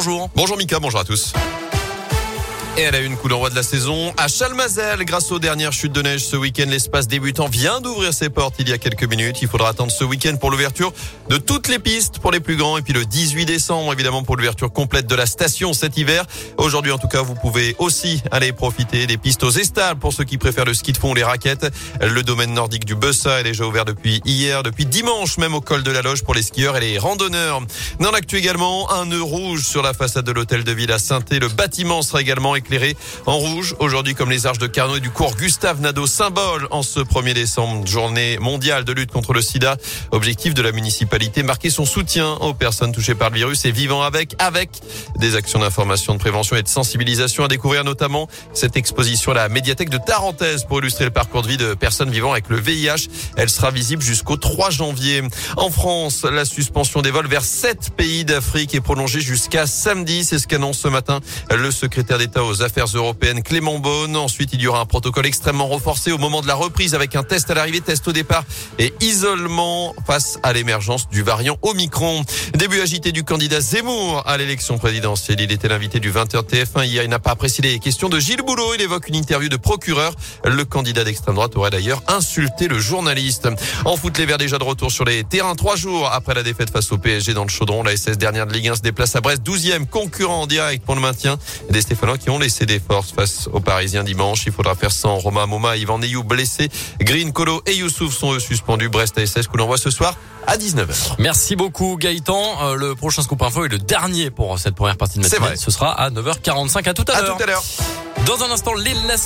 Bonjour. Bonjour Mika, bonjour à tous. Et elle a une coup d'envoi de la saison à Chalmazel. Grâce aux dernières chutes de neige ce week-end, l'espace débutant vient d'ouvrir ses portes il y a quelques minutes. Il faudra attendre ce week-end pour l'ouverture de toutes les pistes pour les plus grands et puis le 18 décembre évidemment pour l'ouverture complète de la station cet hiver. Aujourd'hui en tout cas, vous pouvez aussi aller profiter des pistes aux Estales pour ceux qui préfèrent le ski de fond ou les raquettes. Le domaine nordique du Bessa est déjà ouvert depuis hier, depuis dimanche même au col de la Loge pour les skieurs et les randonneurs. Dans l'actu également, un nœud rouge sur la façade de l'hôtel de ville à saint Le bâtiment sera également éclairé en rouge. Aujourd'hui, comme les arches de Carnot et du cours Gustave Nadeau, symbole en ce 1er décembre, journée mondiale de lutte contre le sida. Objectif de la municipalité, marquer son soutien aux personnes touchées par le virus et vivant avec, avec des actions d'information, de prévention et de sensibilisation à découvrir notamment cette exposition à la médiathèque de Tarentaise pour illustrer le parcours de vie de personnes vivant avec le VIH. Elle sera visible jusqu'au 3 janvier. En France, la suspension des vols vers sept pays d'Afrique est prolongée jusqu'à samedi. C'est ce qu'annonce ce matin le secrétaire d'État aux Affaires européennes Clément Beaune. Ensuite, il y aura un protocole extrêmement renforcé au moment de la reprise avec un test à l'arrivée, test au départ et isolement face à l'émergence du variant Omicron. Début agité du candidat Zemmour à l'élection présidentielle. Il était l'invité du 20h TF1 hier. Il n'a pas apprécié les questions de Gilles Boulot. Il évoque une interview de procureur. Le candidat d'extrême droite aurait d'ailleurs insulté le journaliste. En foot, les Verts déjà de retour sur les terrains trois jours après la défaite face au PSG dans le chaudron. La SS dernière de Ligue 1 se déplace à Brest, 12e concurrent en direct pour le maintien. Des Stéphanois qui ont laissé des forces face aux Parisiens dimanche. Il faudra faire sans Romain Moma, Ivan Neyou blessé. Green, Colo et Youssouf sont eux suspendus. Brest ASS l'on voit ce soir à 19h. Merci beaucoup Gaëtan. Euh, le prochain Scoop Info est le dernier pour cette première partie de matinée. Ce sera à 9h45. À tout à À l'heure. tout à l'heure. Dans un instant, Lil Nas